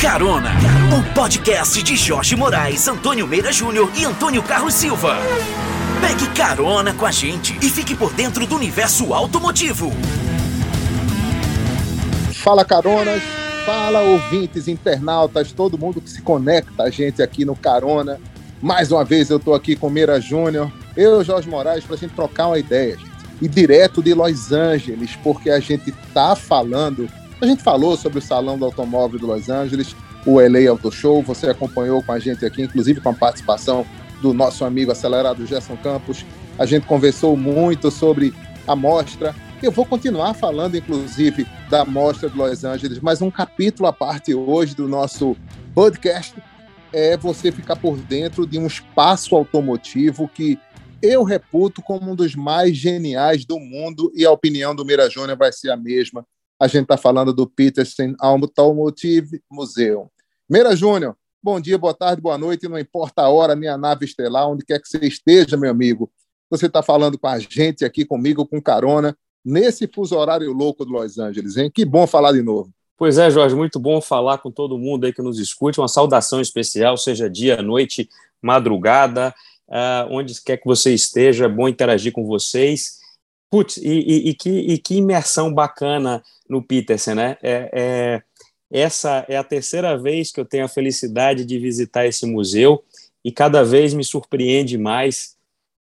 Carona, o podcast de Jorge Moraes, Antônio Meira Júnior e Antônio Carlos Silva. Pegue carona com a gente e fique por dentro do universo automotivo. Fala caronas, fala ouvintes, internautas, todo mundo que se conecta a gente aqui no Carona. Mais uma vez eu estou aqui com Meira Júnior, eu e Jorge Moraes para a gente trocar uma ideia, gente. E direto de Los Angeles, porque a gente tá falando a gente falou sobre o Salão do Automóvel de Los Angeles, o LA Auto Show, você acompanhou com a gente aqui, inclusive com a participação do nosso amigo acelerado Gerson Campos. A gente conversou muito sobre a mostra. Eu vou continuar falando, inclusive, da mostra de Los Angeles, mas um capítulo à parte hoje do nosso podcast é você ficar por dentro de um espaço automotivo que eu reputo como um dos mais geniais do mundo e a opinião do Mira Júnior vai ser a mesma a gente está falando do Peterson Automotive Museum. Meira Júnior, bom dia, boa tarde, boa noite, não importa a hora nem a nave estelar, onde quer que você esteja, meu amigo. Você está falando com a gente aqui comigo, com carona, nesse fuso horário louco de Los Angeles, hein? Que bom falar de novo. Pois é, Jorge, muito bom falar com todo mundo aí que nos escute. Uma saudação especial, seja dia, noite, madrugada, uh, onde quer que você esteja, é bom interagir com vocês. Putz, e, e, e, que, e que imersão bacana no Peterson, né? É, é, essa é a terceira vez que eu tenho a felicidade de visitar esse museu e cada vez me surpreende mais.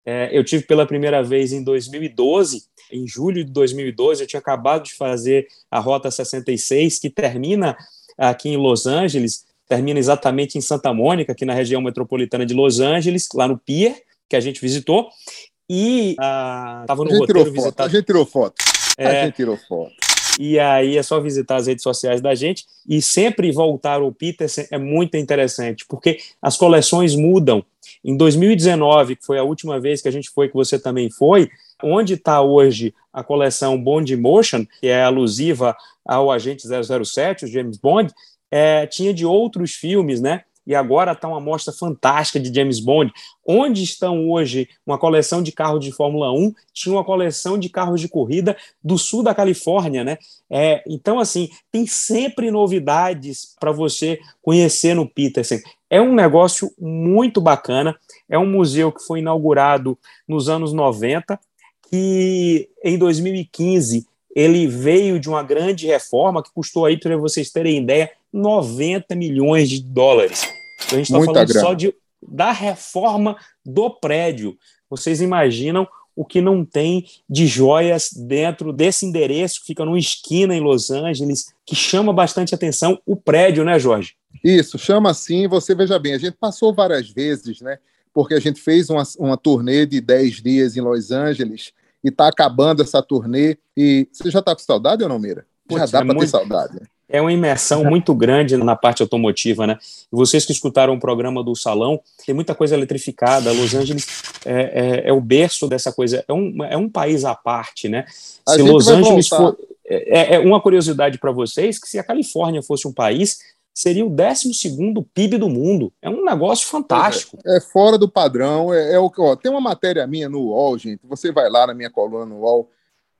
É, eu tive pela primeira vez em 2012, em julho de 2012, eu tinha acabado de fazer a Rota 66, que termina aqui em Los Angeles, termina exatamente em Santa Mônica, aqui na região metropolitana de Los Angeles, lá no Pier, que a gente visitou, e ah, no roteiro visitar... A gente tirou foto, é, a gente tirou foto. E aí é só visitar as redes sociais da gente e sempre voltar ao Peterson é muito interessante, porque as coleções mudam. Em 2019, que foi a última vez que a gente foi, que você também foi, onde está hoje a coleção Bond Motion, que é alusiva ao Agente 007, o James Bond, é, tinha de outros filmes, né? E agora está uma amostra fantástica de James Bond. Onde estão hoje uma coleção de carros de Fórmula 1? Tinha uma coleção de carros de corrida do sul da Califórnia, né? É, então, assim, tem sempre novidades para você conhecer no Peterson. É um negócio muito bacana. É um museu que foi inaugurado nos anos 90, que em 2015 ele veio de uma grande reforma que custou aí, para vocês terem ideia, 90 milhões de dólares. Então, a gente está falando grana. só de, da reforma do prédio. Vocês imaginam o que não tem de joias dentro desse endereço que fica numa esquina em Los Angeles, que chama bastante atenção o prédio, né, Jorge? Isso, chama sim. Você veja bem, a gente passou várias vezes, né? Porque a gente fez uma, uma turnê de 10 dias em Los Angeles e está acabando essa turnê. E você já está com saudade ou não, Mira? Já dá é para muito... ter saudade. É uma imersão muito grande na parte automotiva, né? Vocês que escutaram o programa do Salão, tem muita coisa eletrificada. Los Angeles é, é, é o berço dessa coisa. É um, é um país à parte, né? A se Los Angeles for. É, é uma curiosidade para vocês que se a Califórnia fosse um país, seria o 12 PIB do mundo. É um negócio fantástico. É, é fora do padrão. É, é o que tem uma matéria minha no UOL, gente. Você vai lá na minha coluna no UOL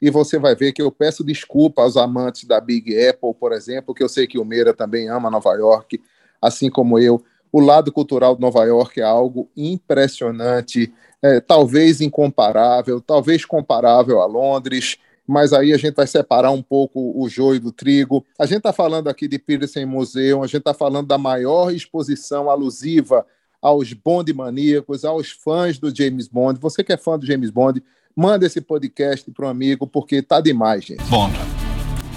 e você vai ver que eu peço desculpa aos amantes da Big Apple, por exemplo, que eu sei que o Meira também ama Nova York, assim como eu. O lado cultural de Nova York é algo impressionante, é, talvez incomparável, talvez comparável a Londres, mas aí a gente vai separar um pouco o joio do trigo. A gente está falando aqui de Peterson Museum, a gente está falando da maior exposição alusiva aos Bond maníacos, aos fãs do James Bond. Você que é fã do James Bond, Manda esse podcast para um amigo, porque tá demais, gente. Bond.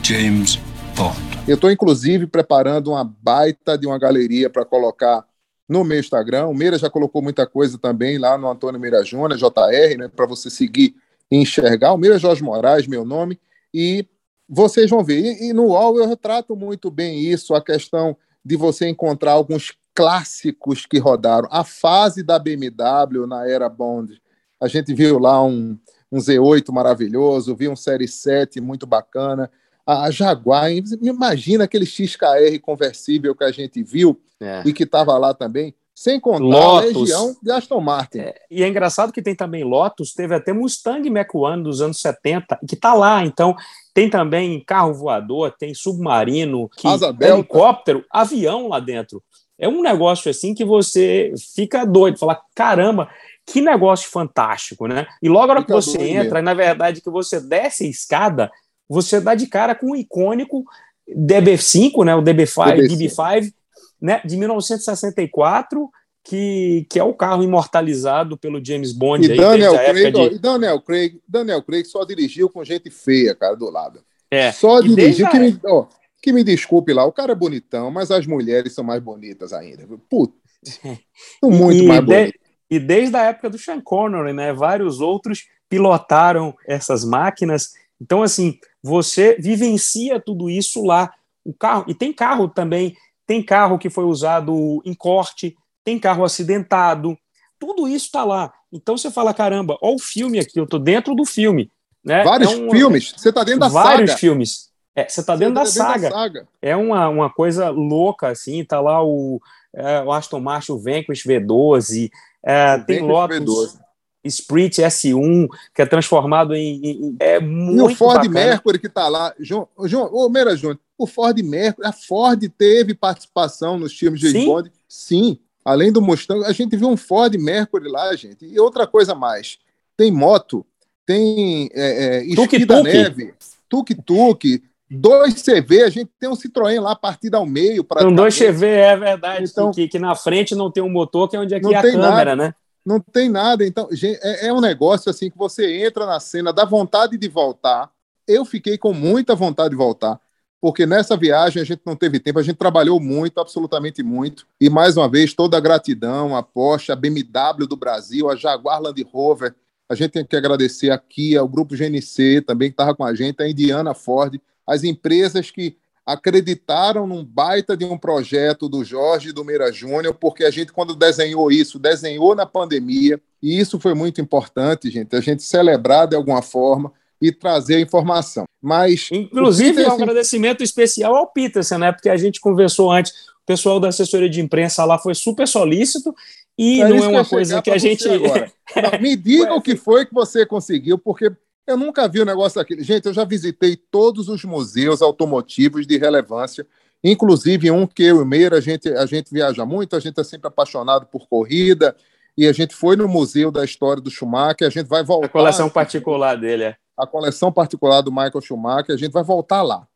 James Bond. Eu estou, inclusive, preparando uma baita de uma galeria para colocar no meu Instagram. O Meira já colocou muita coisa também lá no Antônio Meira Júnior, JR, né, para você seguir e enxergar. O Meira Jorge Moraes, meu nome, e vocês vão ver. E, e no UOL eu retrato muito bem isso, a questão de você encontrar alguns clássicos que rodaram. A fase da BMW na era Bond a gente viu lá um, um Z8 maravilhoso, viu um Série 7 muito bacana. A Jaguar, imagina aquele XKR conversível que a gente viu é. e que estava lá também. Sem contar Lotus. a Legião de Aston Martin. É, e é engraçado que tem também Lotus, teve até Mustang Mach-1 dos anos 70, que tá lá, então tem também carro voador, tem submarino, que, helicóptero, avião lá dentro. É um negócio assim que você fica doido, fala, caramba, que negócio fantástico, né? E logo na hora que você entra, na verdade, que você desce a escada, você dá de cara com o icônico DB5, né? O DB5, DB5. DB5, né? De 1964, que, que é o carro imortalizado pelo James Bond E aí, Daniel Craig, de... e Daniel Craig, Daniel Craig só dirigiu com gente feia, cara, do lado. É, Só dirigiu. a- Que me, ó, que me desculpe lá, o cara é bonitão, mas as mulheres são mais bonitas ainda. são muito e mais de- bonitas. E desde a época do Sean Connery, né? Vários outros pilotaram essas máquinas. Então, assim, você vivencia tudo isso lá. O carro, e tem carro também, tem carro que foi usado em corte, tem carro acidentado, tudo isso está lá. Então você fala, caramba, olha o filme aqui, eu tô dentro do filme. Né? Vários É um- filmes, você tá dentro da vários saga. filmes. É, você está dentro, da, Você saga. saga. É uma, uma coisa louca, assim, tá lá o, é, o Aston Martin o Vanquish V12, é, O tem Vanquish Lotus V12. Sprint S1, que é transformado em... em- é E muito o Ford bacana. Mercury que tá lá. João, João ô, Meira Júnior, o Ford Mercury, a Ford teve participação nos filmes de Sim? Bond? Sim. Além do Mustang, a gente viu um Ford Mercury lá, gente. E outra coisa mais, tem moto, tem é, é, esqui da neve, tuk-tuk, dois CV, a gente tem um Citroën lá partido ao meio. São dois praticamente. CV, é verdade, Então- que, que na frente não tem um motor, que é onde é que Não é a câmera, né? Não tem nada. Então, gente, é, é um negócio assim que você entra na cena, dá vontade de voltar. Eu fiquei com muita vontade de voltar, porque nessa viagem a gente não teve tempo, a gente trabalhou muito, absolutamente muito. E mais uma vez, toda a gratidão à Porsche, à BMW do Brasil, a Jaguar Land Rover. A gente tem que agradecer aqui ao Grupo GNC também, que estava com a gente, a Indiana Ford, as empresas que acreditaram num baita de um projeto do Jorge e do Meira Júnior, porque a gente, quando desenhou isso, desenhou na pandemia, e isso foi muito importante, gente, a gente celebrar de alguma forma e trazer a informação. Mas. Inclusive, é um assim, agradecimento especial ao Peterson, né? Porque a gente conversou antes, o pessoal da assessoria de imprensa lá foi super solícito e É não é uma coisa que a gente. Não, me diga o que foi que você conseguiu, porque eu nunca vi o negócio daquele. Gente, eu já visitei todos os museus automotivos de relevância, inclusive um que eu e o Meira, a gente, a gente viaja muito, a gente é sempre apaixonado por corrida, e a gente foi no Museu da História do Schumacher, a gente vai voltar. A coleção particular dele, é. a coleção particular do Michael Schumacher, a gente vai voltar lá.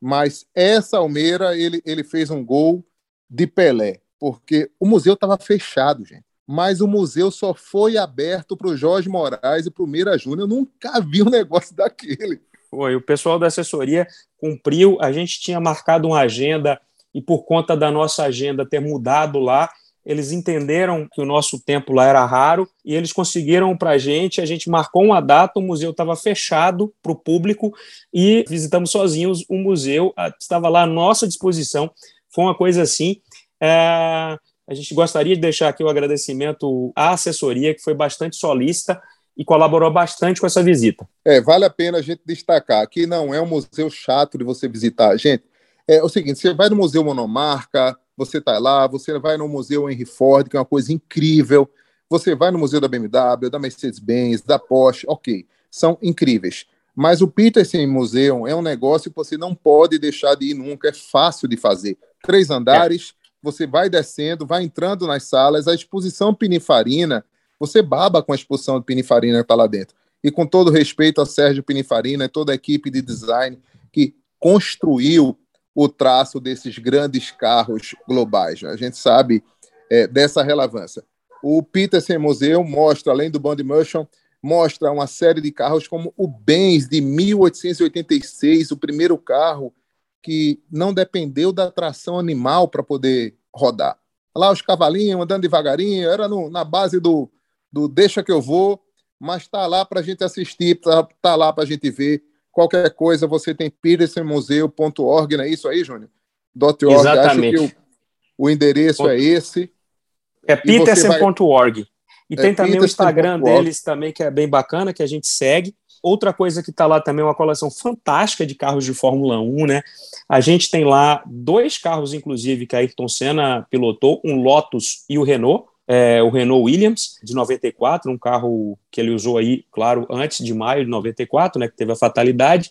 Mas essa Almeida, ele, ele fez um gol de Pelé, porque o museu estava fechado, gente. Mas o museu só foi aberto para o Jorge Moraes e para o Meira Júnior. Eu nunca vi um negócio daquele. Foi, o pessoal da assessoria cumpriu, a gente tinha marcado uma agenda e por conta da nossa agenda ter mudado lá, eles entenderam que o nosso tempo lá era raro e eles conseguiram para a gente, a gente marcou uma data, o museu estava fechado para o público e visitamos sozinhos o museu, ah, estava lá à nossa disposição, foi uma coisa assim, é, a gente gostaria de deixar aqui o agradecimento à assessoria, que foi bastante solícita e colaborou bastante com essa visita. É, vale a pena a gente destacar que não é um museu chato de você visitar. Gente, é o seguinte: você vai no Museu Monomarca, você está lá, você vai no Museu Henry Ford, que é uma coisa incrível, você vai no Museu da BMW, da Mercedes-Benz, da Porsche, ok, são incríveis. Mas o Peterson Museum é um negócio que você não pode deixar de ir nunca, é fácil de fazer. Três andares, é. Você vai descendo, vai entrando nas salas, a exposição Pinifarina, você baba com a exposição de Pinifarina que está lá dentro. E com todo respeito a Sérgio Pinifarina e toda a equipe de design que construiu o traço desses grandes carros globais. Né? A gente sabe é, dessa relevância. O Peterson Museu mostra, além do Bond Motion, mostra uma série de carros como o Benz de 1886, o primeiro carro que não dependeu da tração animal para poder rodar. Lá os cavalinhos andando devagarinho, era no, na base do, do deixa que eu vou, mas está lá para a gente assistir, está tá lá para a gente ver. Qualquer coisa, você tem petersonmuseu.org, não é isso aí, Júnior? .org. Exatamente. Acho que o, o endereço Ponto. é esse. É peterson.org. Vai... E tem é também o Instagram deles também, que é bem bacana, que a gente segue. Outra coisa que está lá também é uma coleção fantástica de carros de Fórmula 1, né? A gente tem lá dois carros, inclusive, que a Ayrton Senna pilotou, um Lotus e o Renault. É, o Renault Williams, de 94, um carro que ele usou aí, claro, antes de maio de 94, né, que teve a fatalidade.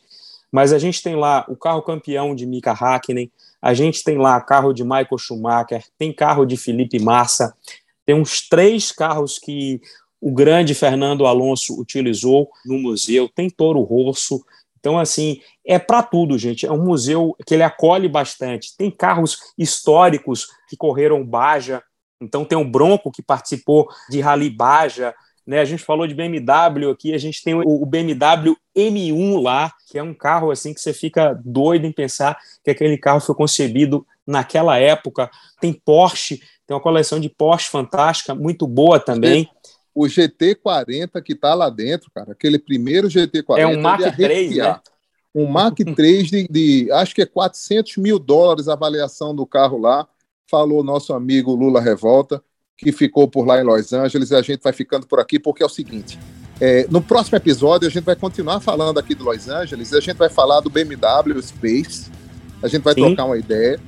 Mas a gente tem lá o carro campeão de Mika Hakkinen, a gente tem lá carro de Michael Schumacher, tem carro de Felipe Massa, tem uns três carros que o grande Fernando Alonso utilizou no museu, tem Toro Rosso. Então, assim, é para tudo, gente. É um museu que ele acolhe bastante. Tem carros históricos que correram Baja. Então, tem o Bronco que participou de Rally Baja. Né, a gente falou de BMW aqui, a gente tem o BMW M1 lá, que é um carro assim que você fica doido em pensar que aquele carro foi concebido naquela época. Tem Porsche, tem uma coleção de Porsche fantástica, muito boa também. O GT40 que está lá dentro, cara, aquele primeiro GT40. É um Mark III, né? Um Mark III de, de, acho que é 400 mil dólares a avaliação do carro lá. Falou nosso amigo Lula Revolta, que ficou por lá em Los Angeles, e a gente vai ficando por aqui porque é o seguinte: é, no próximo episódio a gente vai continuar falando aqui de Los Angeles, e a gente vai falar do BMW Space, a gente vai Sim. trocar uma ideia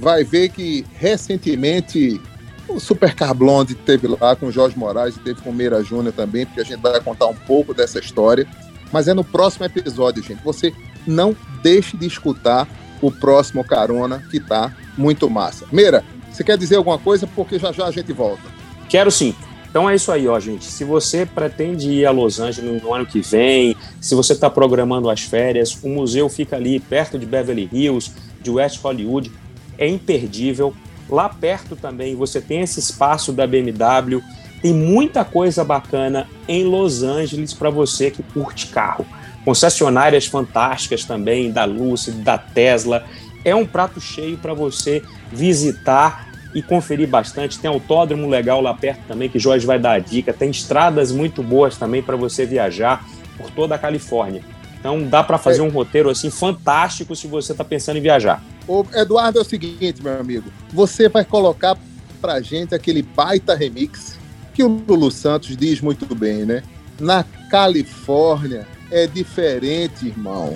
vai ver que recentemente o Supercar Blonde teve lá com o Jorge Moraes e teve com o Meira Júnior também, porque a gente vai contar um pouco dessa história. Mas é no próximo episódio, gente. Você não deixe de escutar o próximo Carona, que tá muito massa. Meira, você quer dizer alguma coisa? Porque já já a gente volta. Quero sim. Então é isso aí, ó, gente. Se você pretende ir a Los Angeles no ano que vem, se você está programando as férias, o museu fica ali perto de Beverly Hills, de West Hollywood é imperdível. Lá perto também você tem esse espaço da BMW. Tem muita coisa bacana em Los Angeles para você que curte carro. Concessionárias fantásticas também da Lucid, da Tesla. É um prato cheio para você visitar e conferir bastante. Tem autódromo legal lá perto também, que Jorge vai dar a dica. Tem estradas muito boas também para você viajar por toda a Califórnia. Então dá para fazer é. um roteiro assim fantástico se você está pensando em viajar. O Eduardo é o seguinte, meu amigo, você vai colocar pra gente aquele baita remix que o Lulu Santos diz muito bem, né? Na Califórnia é diferente, irmão.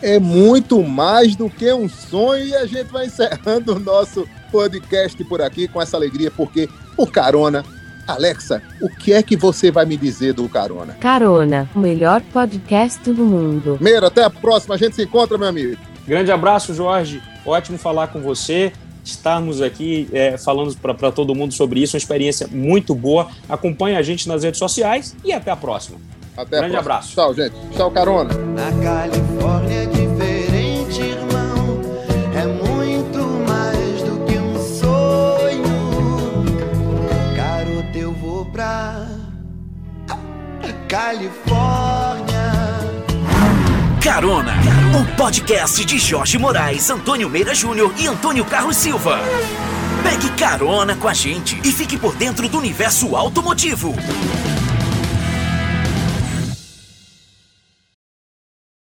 É muito mais do que um sonho e a gente vai encerrando o nosso podcast por aqui com essa alegria, porque o Carona Alexa, o que é que você vai me dizer do Carona? Carona, o melhor podcast do mundo. Meira, até a próxima. A gente se encontra, meu amigo. Grande abraço, Jorge. Ótimo falar com você. Estarmos aqui é, falando para todo mundo sobre isso, uma experiência muito boa. Acompanhe a gente nas redes sociais e até a próxima. Até Grande a abraço. Tchau, gente. Tchau, Carona. Na Califórnia Califórnia. Carona, o podcast de Jorge Moraes, Antônio Meira Júnior e Antônio Carlos Silva. Pegue carona com a gente e fique por dentro do universo automotivo.